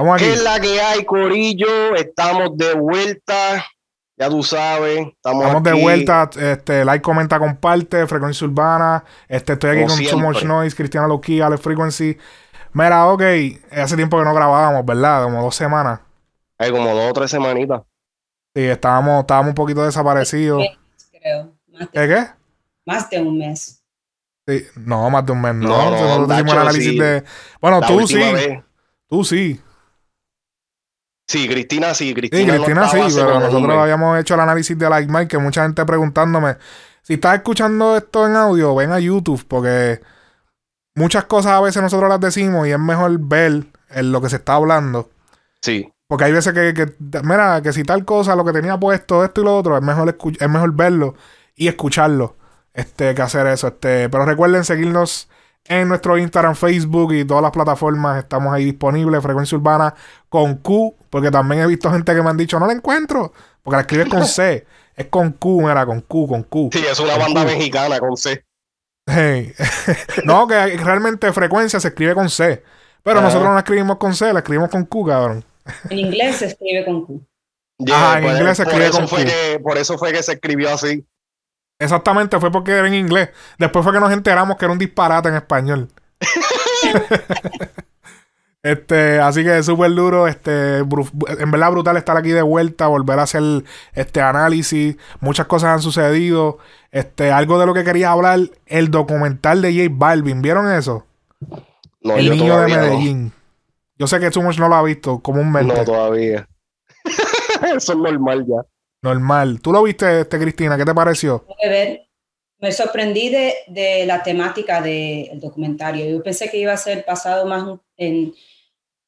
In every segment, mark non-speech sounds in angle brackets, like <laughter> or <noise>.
Estamos aquí. ¿Qué es la que hay, Corillo? Estamos de vuelta. Ya tú sabes. Estamos, Estamos de vuelta. Este, like, comenta, comparte. Frecuencia Urbana. Este, estoy aquí Como con Too Much siempre. Noise, Cristiano Loki, Alex Frequency. Mira, ok. Hace tiempo que no grabábamos, ¿verdad? Como dos semanas. Hay como dos o tres semanitas. Sí, estábamos, estábamos un poquito desaparecidos. creo. Más de, ¿Qué qué? más de un mes. Sí. No, más de un mes, no. No, hicimos un análisis sí. de. Bueno, La tú sí. vez. Tú sí. Sí, Cristina sí. Sí, Cristina, no Cristina sí, pero nosotros habíamos hecho el análisis de Like Mike, que mucha gente preguntándome, si estás escuchando esto en audio, ven a YouTube, porque muchas cosas a veces nosotros las decimos y es mejor ver en lo que se está hablando. Sí. Porque hay veces que, que, mira, que si tal cosa, lo que tenía puesto, esto y lo otro, es mejor, es mejor verlo y escucharlo este, que hacer eso. Este, pero recuerden seguirnos en nuestro Instagram, Facebook y todas las plataformas. Estamos ahí disponibles. Frecuencia Urbana con Q, porque también he visto gente que me han dicho, no la encuentro, porque la escribes con C. <laughs> Es con Q, mira, con Q, con Q. Sí, es una Con banda Q. mexicana con C. Hey. <laughs> no, que realmente frecuencia se escribe con C. Pero Ah. nosotros no la escribimos con C, la escribimos con Q, cabrón. En inglés se escribe con Q. Yeah, en por- inglés se escribe con Q. que Por eso fue que se escribió así. Exactamente, fue porque era en inglés. Después fue que nos enteramos que era un disparate en español. <laughs> este, así que súper duro. Este, en verdad brutal estar aquí de vuelta, volver a hacer este análisis. Muchas cosas han sucedido. Este, algo de lo que quería hablar, el documental de J Balvin. ¿Vieron eso? No, el yo niño de no. Medellín. Yo sé que Sumos no lo ha visto comúnmente. No, todavía. <laughs> Eso es normal ya. Normal. ¿Tú lo viste, este, Cristina? ¿Qué te pareció? Ver, me sorprendí de, de la temática del documentario. Yo pensé que iba a ser pasado más en...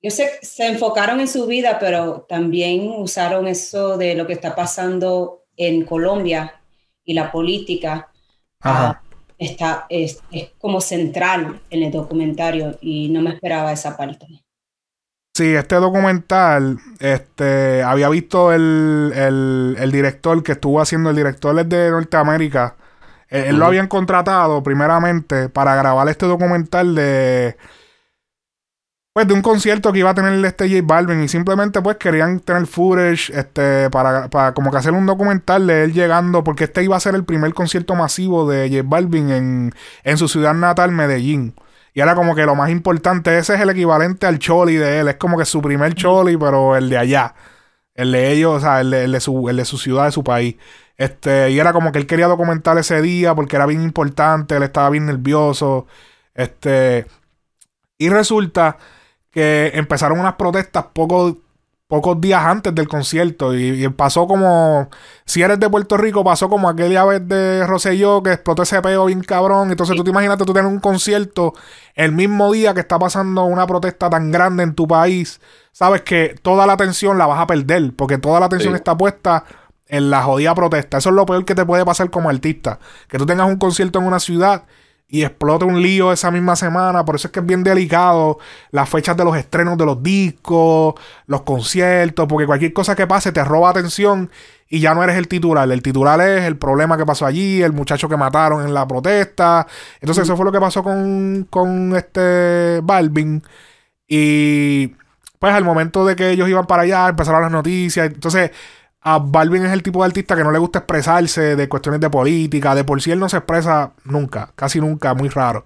Yo sé que se enfocaron en su vida, pero también usaron eso de lo que está pasando en Colombia y la política. Ajá. Ah, está, es, es como central en el documentario y no me esperaba esa parte. Sí, este documental, este, había visto el, el, el director que estuvo haciendo, el director es de Norteamérica. Él, él lo habían contratado primeramente para grabar este documental de, pues, de un concierto que iba a tener este J Balvin y simplemente pues querían tener footage, este, para, para como que hacer un documental de él llegando, porque este iba a ser el primer concierto masivo de J Balvin en, en su ciudad natal, Medellín. Y era como que lo más importante, ese es el equivalente al Choli de él. Es como que su primer Choli, pero el de allá. El de ellos, o sea, el de, su, el de su ciudad, de su país. Este, y era como que él quería documentar ese día porque era bien importante, él estaba bien nervioso. Este, y resulta que empezaron unas protestas pocos, pocos días antes del concierto. Y, y pasó como, si eres de Puerto Rico, pasó como aquella vez de Rosselló que explotó ese peo bien cabrón. Entonces tú te imaginaste tú tener un concierto el mismo día que está pasando una protesta tan grande en tu país. Sabes que toda la atención la vas a perder porque toda la atención Sí. está puesta en la jodida protesta. Eso es lo peor que te puede pasar como artista. Que tú tengas un concierto en una ciudad y explote un lío esa misma semana. Por eso es que es bien delicado las fechas de los estrenos de los discos, los conciertos, porque cualquier cosa que pase te roba atención y ya no eres el titular. El titular es el problema que pasó allí, el muchacho que mataron en la protesta. Entonces eso fue lo que pasó con, con este Balvin. Y pues al momento de que ellos iban para allá, empezaron las noticias. Entonces a Balvin es el tipo de artista que no le gusta expresarse de cuestiones de política. De por sí él no se expresa nunca, casi nunca, muy raro.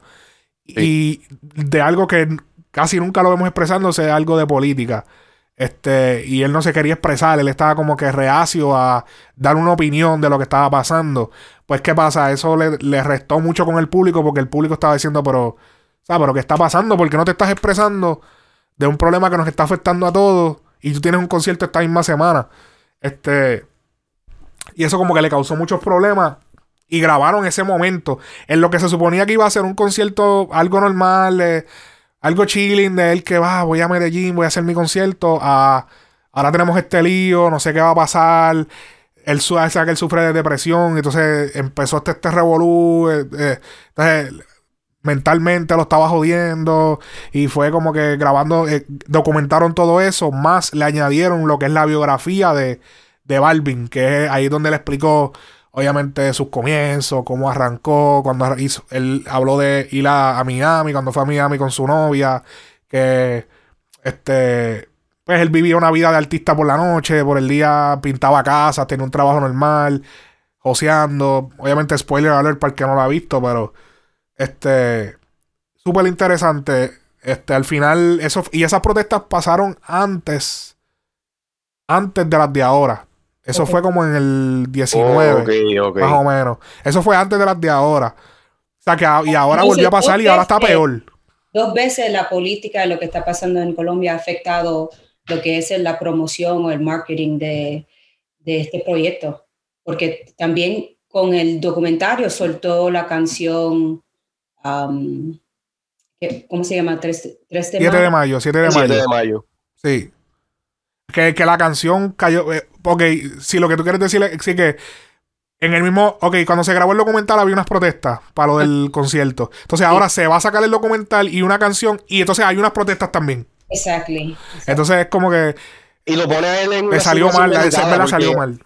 Y de algo que casi nunca lo vemos expresándose, algo de política. Este, y él no se quería expresar, él estaba como que reacio a dar una opinión de lo que estaba pasando. Pues, ¿qué pasa? Eso le, le restó mucho con el público porque el público estaba diciendo, pero, ¿sabes? ¿Pero qué está pasando? ¿Por qué no te estás expresando de un problema que nos está afectando a todos? Y tú tienes un concierto esta misma semana. Este. Y eso como que le causó muchos problemas. Y grabaron ese momento. En lo que se suponía que iba a ser un concierto, algo normal, eh, algo chilling de él que va, voy a Medellín, voy a hacer mi concierto. A, ahora tenemos este lío, no sé qué va a pasar. Él sabe que él sufre de depresión. Entonces empezó este, este revolú. eh, eh, entonces mentalmente lo estaba jodiendo y fue como que grabando, eh, documentaron todo eso, más le añadieron lo que es la biografía de, de Balvin, que es ahí donde le explicó obviamente sus comienzos, cómo arrancó, cuando hizo, él habló de ir a, a Miami, cuando fue a Miami con su novia, que este pues él vivía una vida de artista por la noche, por el día pintaba casas, tenía un trabajo normal, joseando. Obviamente, spoiler alert para el que no lo ha visto, pero este. Súper interesante. Este, al final, eso, y esas protestas pasaron antes. Antes de las de ahora. Eso fue como en el 19. Más o menos. Eso fue antes de las de ahora. O sea que y ahora volvió a pasar y ahora está peor. Dos veces la política de lo que está pasando en Colombia ha afectado lo que es la promoción o el marketing de, de este proyecto. Porque también con el documentario soltó la canción, um, ¿cómo se llama? 3, de 7 mayo. de mayo, 7 de mayo. de mayo. Sí. Que, que la canción cayó. Eh, ok, si lo que tú quieres decir es sí que en el mismo. Ok, cuando se grabó el documental había unas protestas para lo del concierto. Entonces ahora se va a sacar el documental y una canción y entonces hay unas protestas también. Exactly. Entonces es como que. Y lo pone él en. Le salió mal, la salió mal.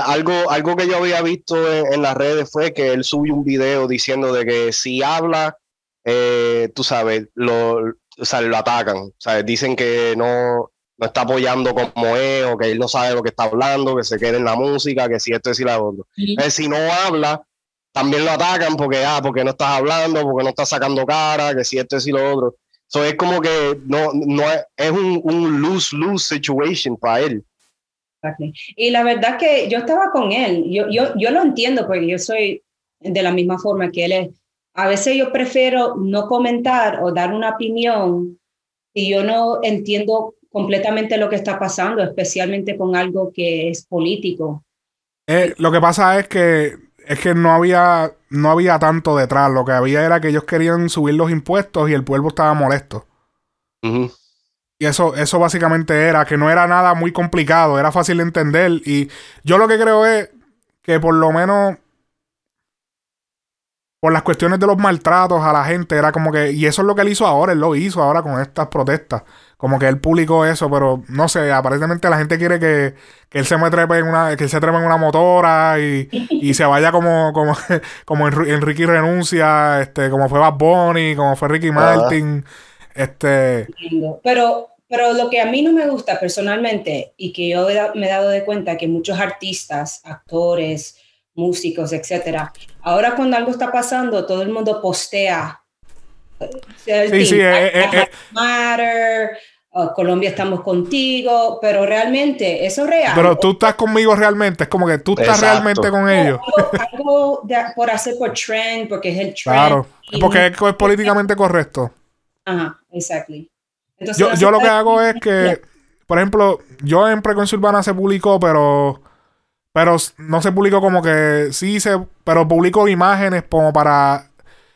Algo, algo que yo había visto en, las redes fue que él subió un video diciendo de que si habla, eh, tú sabes, lo, o sea, lo atacan. O sea, dicen que no, no está apoyando como es, o que él no sabe lo que está hablando, que se quede en la música, que si esto es y la otro. si no habla, también lo atacan porque, ah, porque no estás hablando, porque no estás sacando cara, que si esto es y lo otro. Eso es como que no, no es, es un, un lose-lose situation para él. Y la verdad que yo estaba con él, yo, yo, yo lo entiendo porque yo soy de la misma forma que él es. A veces yo prefiero no comentar o dar una opinión y yo no entiendo completamente lo que está pasando, especialmente con algo que es político. Eh, lo que pasa es que es que no había, no había tanto detrás. Lo que había era que ellos querían subir los impuestos y el pueblo estaba molesto. Y eso, eso básicamente era, que no era nada muy complicado, era fácil de entender. Y yo lo que creo es que por lo menos por las cuestiones de los maltratos a la gente, era como que, y eso es lo que él hizo ahora, él lo hizo ahora con estas protestas. Como que él publicó eso, pero no sé, aparentemente la gente quiere que, él se me trepe en una, que él se trepe en una motora y, se vaya como, como, <laughs> como Enrique Renuncia, este, como fue Bad Bunny, como fue Ricky Martin. Este. Pero, pero lo que a mí no me gusta personalmente, y que yo me he dado de cuenta que muchos artistas, actores, músicos, etcétera, ahora cuando algo está pasando, todo el mundo postea. Sí, sí, eh, eh, eh. matter, Oh, Colombia estamos contigo, pero realmente eso es real. Pero tú estás conmigo realmente, es como que tú estás realmente con ellos. Algo, por hacer por trend, porque es el trend. Claro, porque es, políticamente correcto. Ajá, exactly. Yo, yo lo que hago es que, <laughs> por ejemplo, yo en Preconcia Urbana se publicó, pero pero no se publicó como que sí se, pero publicó imágenes como para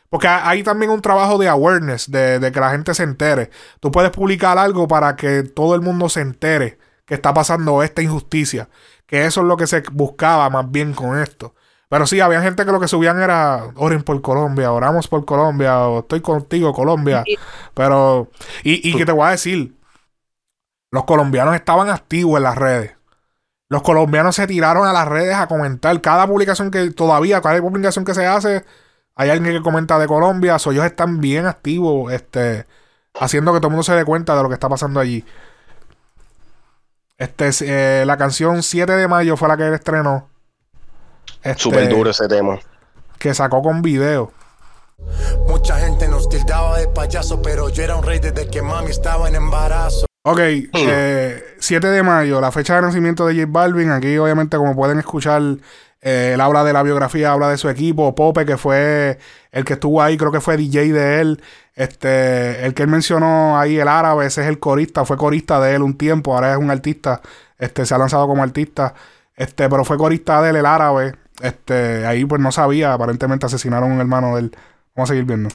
porque hay también un trabajo de awareness, de, que la gente se entere. Tú puedes publicar algo para que todo el mundo se entere que está pasando esta injusticia. Que eso es lo que se buscaba más bien con esto. Pero sí, había gente que lo que subían era oren por Colombia, oramos por Colombia, o estoy contigo, Colombia. Pero, y, y que te voy a decir, los colombianos estaban activos en las redes. Los colombianos se tiraron a las redes a comentar cada publicación que todavía, cada publicación que se hace, hay alguien que comenta de Colombia, so ellos están bien activos, este, haciendo que todo el mundo se dé cuenta de lo que está pasando allí. Este, eh, la canción 7 de mayo fue la que él estrenó. Este, Súper duro ese tema. Que sacó con video. Mucha gente nos tildaba de payaso, pero yo era un rey desde que mami estaba en embarazo. Ok, 7 hmm. eh, de mayo, la fecha de nacimiento de J Balvin. Aquí, obviamente, como pueden escuchar, eh, él habla de la biografía, habla de su equipo. Pope, que fue el que estuvo ahí, creo que fue DJ de él. Este, el que él mencionó ahí, el árabe, ese es el corista, fue corista de él un tiempo, ahora es un artista. Este, se ha lanzado como artista. Este, pero fue corista de él, el árabe. Este, ahí pues no sabía, aparentemente asesinaron a un hermano de él. Vamos a seguir viendo.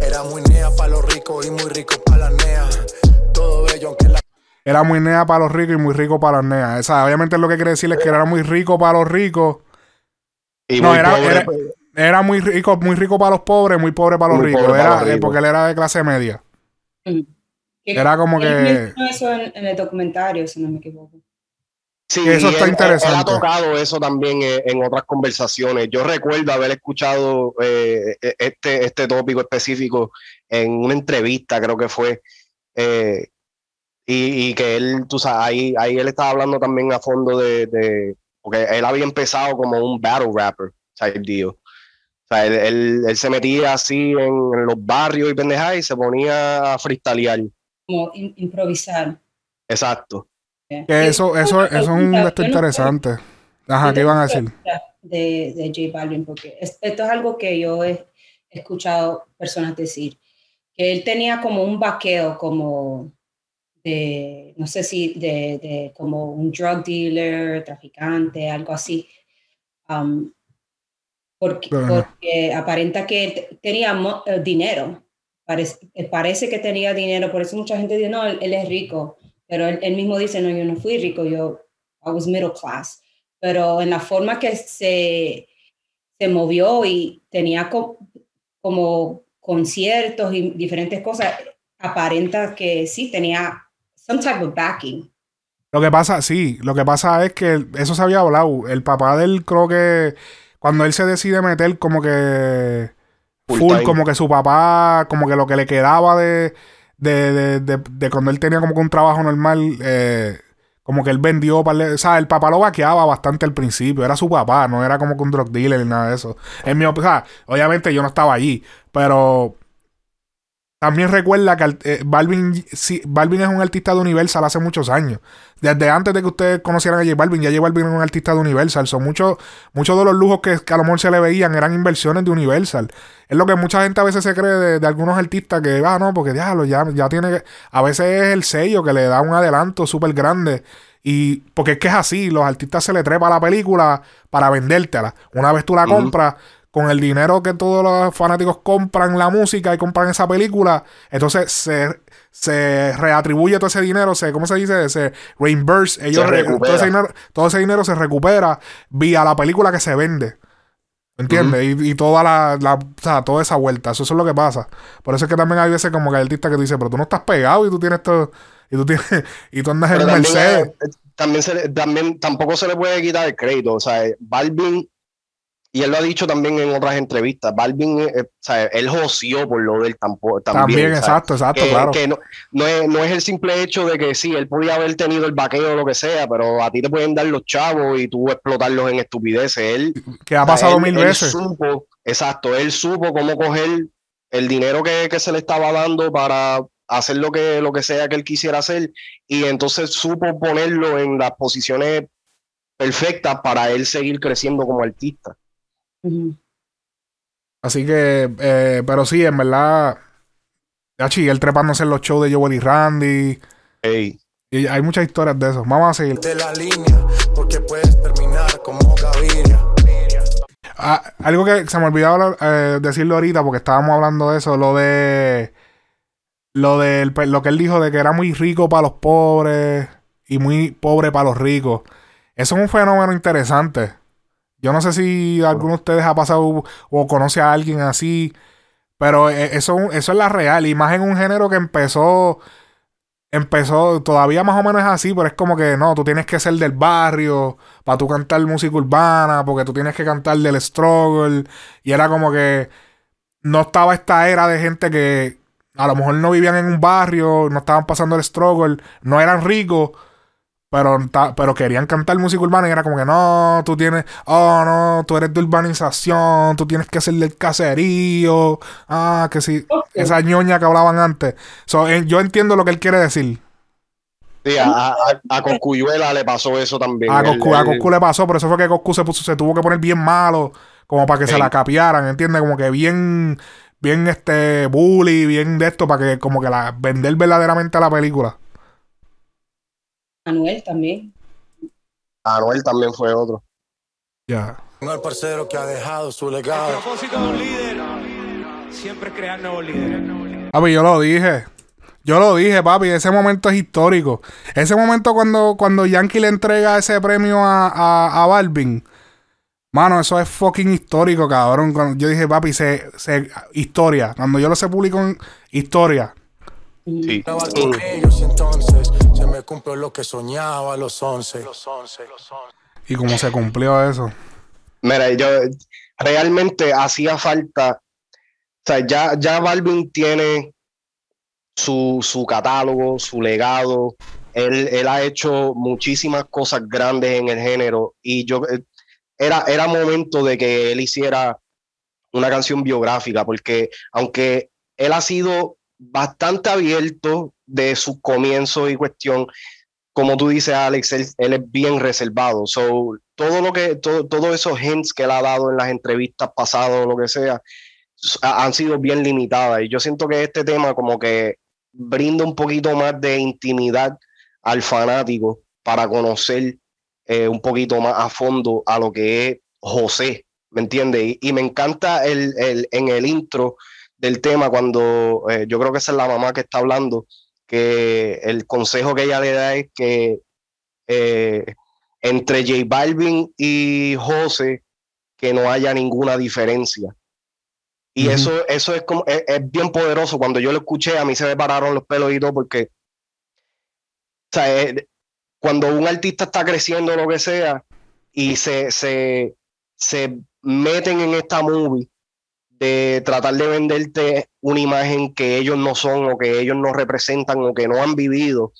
Era muy nea para los ricos y muy rico para las nea. Todo bello, aunque la era muy nea para los ricos y muy rico para las neas. Esa, obviamente lo que quiere decir es que era muy rico para los ricos no, era, era, muy rico, muy rico para los pobres, muy pobre para los ricos. Era, eh, porque él era de clase media. Mm. Era como que. Eso en, el documentario, si no me equivoco. Sí, eso está interesante. Él ha tocado eso también eh, en, otras conversaciones. Yo recuerdo haber escuchado eh, e, este, este tópico específico en una entrevista, creo que fue. Y, y que él, tú sabes, ahí, ahí él estaba hablando también a fondo de, de- porque él había empezado como un battle rapper, type deal. O sea, él, él- él se metía así en, en los barrios y pendejadas y se ponía a freestylear. como im- improvisar. Exacto. Que eso, eso, eso es un esto interesante. Ajá, ¿qué iban a decir? De, de J Balvin, porque es- esto es algo que yo he escuchado personas decir, que él tenía como un vaqueo, como de, no sé si de, de como un drug dealer, traficante, algo así. Um, porque, Ajá. porque aparenta que él te- tenía eh, dinero. Parece, eh, parece que tenía dinero, por eso mucha gente dice, no, él, él es rico, pero él, él mismo dice, no, yo no fui rico, yo I was middle class. Pero en la forma que se, se movió y tenía co- como conciertos y diferentes cosas, aparenta que sí tenía some type of backing. Lo que pasa, sí, lo que pasa es que eso se había hablado. El papá de él, creo que cuando él se decide meter, como que Full full, como que su papá, como que lo que le quedaba de, de, de, de, de cuando él tenía como que un trabajo normal, eh, como que él vendió, par de- o sea, el papá lo vaqueaba bastante al principio, era su papá, no era como que un drug dealer ni nada de eso. En mi, o sea, obviamente yo no estaba allí, pero también recuerda que eh, Balvin, sí, Balvin es un artista de Universal hace muchos años. Desde antes de que ustedes conocieran a J Balvin, ya J Balvin era un artista de Universal. Son muchos, muchos de los lujos que, que a lo mejor se le veían eran inversiones de Universal. Es lo que mucha gente a veces se cree de, de algunos artistas que, ah, no, porque diablo, ya, ya tiene que. A veces es el sello que le da un adelanto súper grande. Y porque es que es así, los artistas se le trepa la película para vendértela. Una vez tú la compras, con el dinero que todos los fanáticos compran la música y compran esa película, entonces se, se reatribuye todo ese dinero, se, ¿cómo se dice? Se reimburse. Ellos Se re- recupera. todo, ese dinero, todo ese dinero se recupera vía la película que se vende. ¿Entiendes? y, y toda la, la- o sea, toda esa vuelta. Eso, eso es lo que pasa. Por eso es que también hay veces como que hay artistas que tú dices, pero tú no estás pegado y tú tienes todo. Y tú tienes, <laughs> y tú andas en Pero también, Mercedes. eh, también, se le- también tampoco se le puede quitar el crédito. O sea, Balvin, y él lo ha dicho también en otras entrevistas, Balvin, eh, eh, o sea, él joció por lo del tampoco, también. Exacto, exacto, que, claro. que no, no, es, no es el simple hecho de que sí, él podía haber tenido el vaqueo o lo que sea, pero a ti te pueden dar los chavos y tú explotarlos en estupideces. Él, que ha pasado él- mil él veces. supo, exacto, él supo cómo coger el dinero que, que se le estaba dando para hacer lo que, lo que sea que él quisiera hacer y entonces supo ponerlo en las posiciones perfectas para él seguir creciendo como artista. Así que, eh, pero sí, en verdad, ya sí, él trepándose en los shows de Joel y Randy. Ey, Y hay muchas historias de eso. Vamos a seguir. de la línea, porque puedes terminar como Gaviria. Ah, algo que se me olvidó hablar- eh, decirlo ahorita porque estábamos hablando de eso, lo de lo del pe- lo que él dijo de que era muy rico para los pobres y muy pobre para los ricos. Eso es un fenómeno interesante. Yo no sé si alguno de ustedes ha pasado o conoce a alguien así, pero eh, eso, eso es la real y más en un género que empezó empezó, todavía más o menos es así, pero es como que no, tú tienes que ser del barrio para tú cantar música urbana, porque tú tienes que cantar del struggle. Y era como que no estaba esta era de gente que a lo mejor no vivían en un barrio, no estaban pasando el struggle, no eran ricos. Pero, ta- pero querían cantar música urbana y era como que no, tú tienes, oh no, tú eres de urbanización, tú tienes que ser del caserío, ah, que sí, esa ñoña que hablaban antes. So, eh, yo entiendo lo que él quiere decir. sí, a, a, a Coscuyuela le pasó eso también. A Coscu, a Coscu le pasó, por eso fue que Coscu se, puso, se tuvo que poner bien malo, como para que se la capiaran, ¿entiendes? Como que bien, bien este bully, bien de esto, para que como que la vender verdaderamente la película. Manuel también. Anuel también fue otro. Ya. No el parcero que ha dejado su El legado. propósito de un líder siempre es crear nuevos líderes. Papi, yo lo dije. Yo lo dije, papi, ese momento es histórico. Ese momento cuando, cuando Yankee le entrega ese premio a, a, a Balvin. Mano, eso es fucking histórico, cabrón. Cuando yo dije, papi, se, se, historia. Cuando yo lo se publicó en historia. Sí. Estaba se cumplió lo que soñaba a los 11. Y como se cumplió eso. Mira, yo realmente hacía falta, o sea, ya, ya Balvin tiene su, su catálogo, su legado. Él, él ha hecho muchísimas cosas grandes en el género y yo eh, era, era momento de que él hiciera una canción biográfica, porque aunque él ha sido bastante abierto de su comienzo y cuestión, como tú dices, Alex, él, es bien reservado. So, todo lo que, todo, todos esos hints que él ha dado en las entrevistas pasadas o lo que sea, han sido bien limitadas. Y yo siento que este tema como que brinda un poquito más de intimidad al fanático para conocer eh, un poquito más a fondo a lo que es José, ¿me entiendes? Y, y me encanta el, el- en el intro del tema cuando eh, yo creo que esa es la mamá que está hablando, que el consejo que ella le da es que eh, entre J Balvin y José que no haya ninguna diferencia. Y eso, eso es como es, es bien poderoso. Cuando yo lo escuché, a mí se me pararon los pelos y todo, porque o sea, eh, cuando un artista está creciendo o lo que sea, y se, se, se meten en esta movie de tratar de venderte una imagen que ellos no son o que ellos no representan o que no han vivido.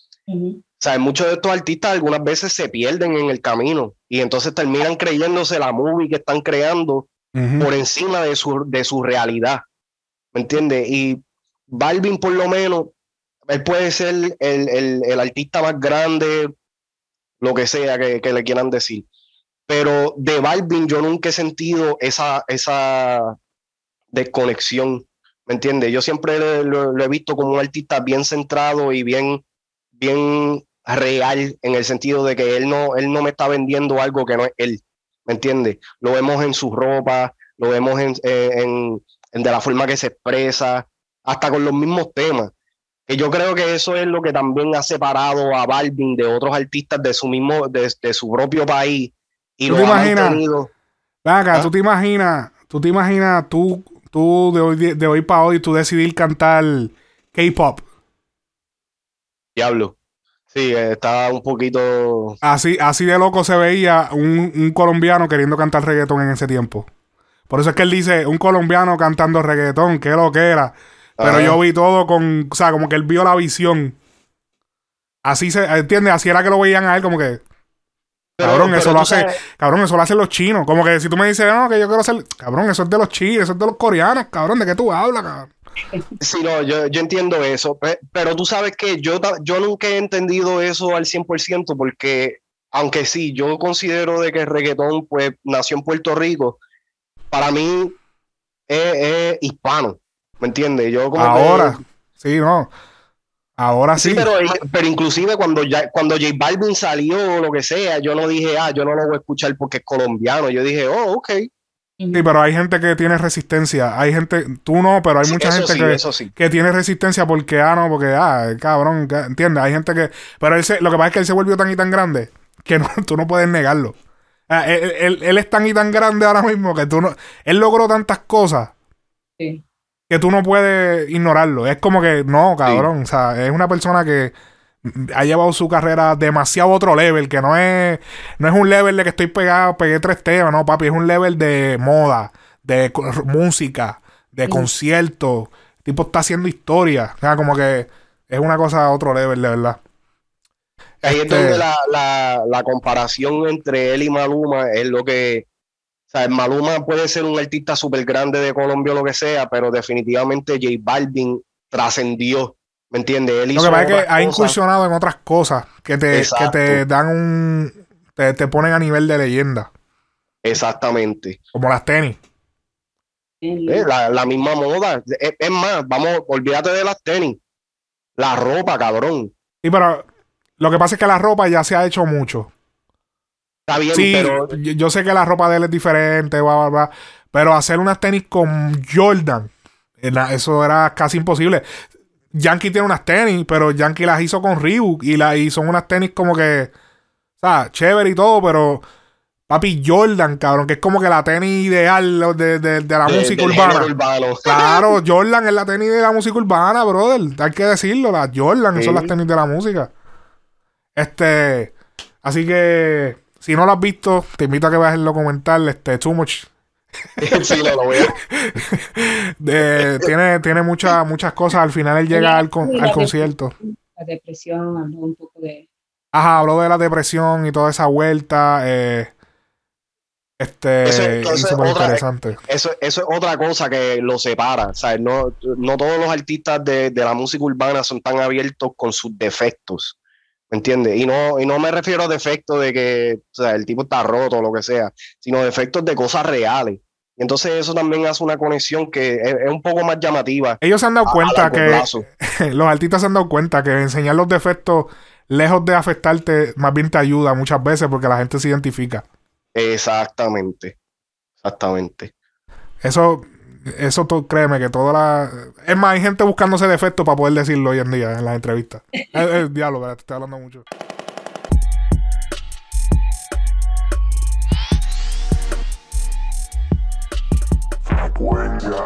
O sea, muchos de estos artistas algunas veces se pierden en el camino y entonces terminan creyéndose la movie que están creando por encima de su, de su realidad. ¿Me entiendes? Y Balvin, por lo menos, él puede ser el, el- el artista más grande, lo que sea que, que le quieran decir. Pero de Balvin yo nunca he sentido esa, esa desconexión. ¿Me entiendes? Yo siempre lo, he visto como un artista bien centrado y bien, bien real en el sentido de que él no, él no me está vendiendo algo que no es él. ¿Me entiendes? Lo vemos en su ropa, lo vemos en, en- en de la forma que se expresa, hasta con los mismos temas. Que yo creo que eso es lo que también ha separado a Balvin de otros artistas de su mismo, de, de su propio país. Y ¿Tú lo te ha imaginas? mantenido. Ven acá, ¿Ah? tú te imaginas, tú te imaginas tú, tú de hoy, de hoy para hoy, tú decidir cantar K-pop. Diablo. Sí, eh, está un poquito. Así, así de loco se veía un, un colombiano queriendo cantar reggaetón en ese tiempo. Por eso es que él dice, un colombiano cantando reggaetón, qué lo que era. Pero Ajá. yo vi todo con, o sea, como que él vio la visión. Así se, ¿entiendes? Así era que lo veían a él, como que, Pero- cabrón, pero eso lo hace, sabes- cabrón, eso lo hacen los chinos. Como que si tú me dices, no, que yo quiero hacer, cabrón, eso es de los chinos, eso es de los coreanos, cabrón, ¿de qué tú hablas, cabrón? Sí, no, yo, yo entiendo eso, pe- pero tú sabes que yo, yo nunca he entendido eso al 100% porque, aunque sí, yo considero de que el reggaetón pues nació en Puerto Rico, para mí es, es hispano, ¿me entiendes? Yo como que- Ahora, sí, no. Ahora sí. Sí, pero, pero inclusive cuando, ya, cuando J Balvin salió o lo que sea, yo no dije, ah, yo no lo voy a escuchar porque es colombiano, yo dije, oh, ok. Sí, pero hay gente que tiene resistencia. Hay gente, tú no, pero hay Sí, mucha eso gente sí, que, eso sí. que tiene resistencia porque, ah, no, porque, ah, cabrón, ¿entiendes? Hay gente que, pero él se- lo que pasa es que él se volvió tan y tan grande que no, <laughs> tú no puedes negarlo. Ah, él, él- él es tan y tan grande ahora mismo que tú no, él logró tantas cosas Sí. Que tú no puedes ignorarlo. Es como que, no, cabrón, o sea, es una persona que ha llevado su carrera demasiado a otro level, que no es, no es un level de que estoy pegado, pegué tres temas, no, papi, es un level de moda, de música, de Sí. conciertos. Tipo está haciendo historia. O sea, como que es una cosa a otro level, de verdad. Ahí Este- es donde la, la, la comparación entre él y Maluma es lo que. O sea, Maluma puede ser un artista súper grande de Colombia o lo que sea, pero definitivamente J Balvin trascendió. ¿Me entiendes? Él Lo que pasa es que ha incursionado en otras cosas que te, que te dan un. Te, te ponen a nivel de leyenda. Exactamente. Como las tenis. Eh, La, la misma moda. Es, es más, vamos, olvídate de las tenis. La ropa, cabrón. Sí, pero lo que pasa es que la ropa ya se ha hecho mucho. Está bien, Sí, pero yo, yo sé que la ropa de él es diferente, bla, bla, bla, pero hacer unas tenis con Jordan, la- eso era casi imposible. Yankee tiene unas tenis, pero Yankee las hizo con Reebok y, la, y son unas tenis como que, o sea, chévere y todo, pero papi Jordan, cabrón, que es como que la tenis ideal de, de- de la de- música urbana. urbano. <laughs> Claro, Jordan es la tenis de la música urbana, brother. Hay que decirlo, las Jordan Sí. son las tenis de la música. Este, así que si no lo has visto, te invito a que veas el documental, este, Too Much. <laughs> sí, lo voy a. <laughs> De- tiene tiene muchas muchas cosas. Al final él llega al, con- al la concierto. La depresión, habló un poco de... Ajá, habló de la depresión y toda esa vuelta. eh, este, Eso- es otra- interesante. Eso, eso es otra cosa que lo separa. ¿sabes? No, no todos los artistas de, de la música urbana son tan abiertos con sus defectos. ¿Me entiendes? Y no, y no me refiero a defectos de que o sea, el tipo está roto o lo que sea, sino defectos de cosas reales. Y entonces eso también hace una conexión que es, es un poco más llamativa. Ellos se han dado a- cuenta que <laughs> los artistas se han dado cuenta que enseñar los defectos, lejos de afectarte, más bien te ayuda muchas veces porque la gente se identifica. Exactamente. Exactamente. Eso, eso to- créeme que toda la. Es más, hay gente buscándose defectos para poder decirlo hoy en día en las entrevistas. <laughs> Eh, eh, diablo, ¿verdad? te estoy hablando mucho. Frecuencia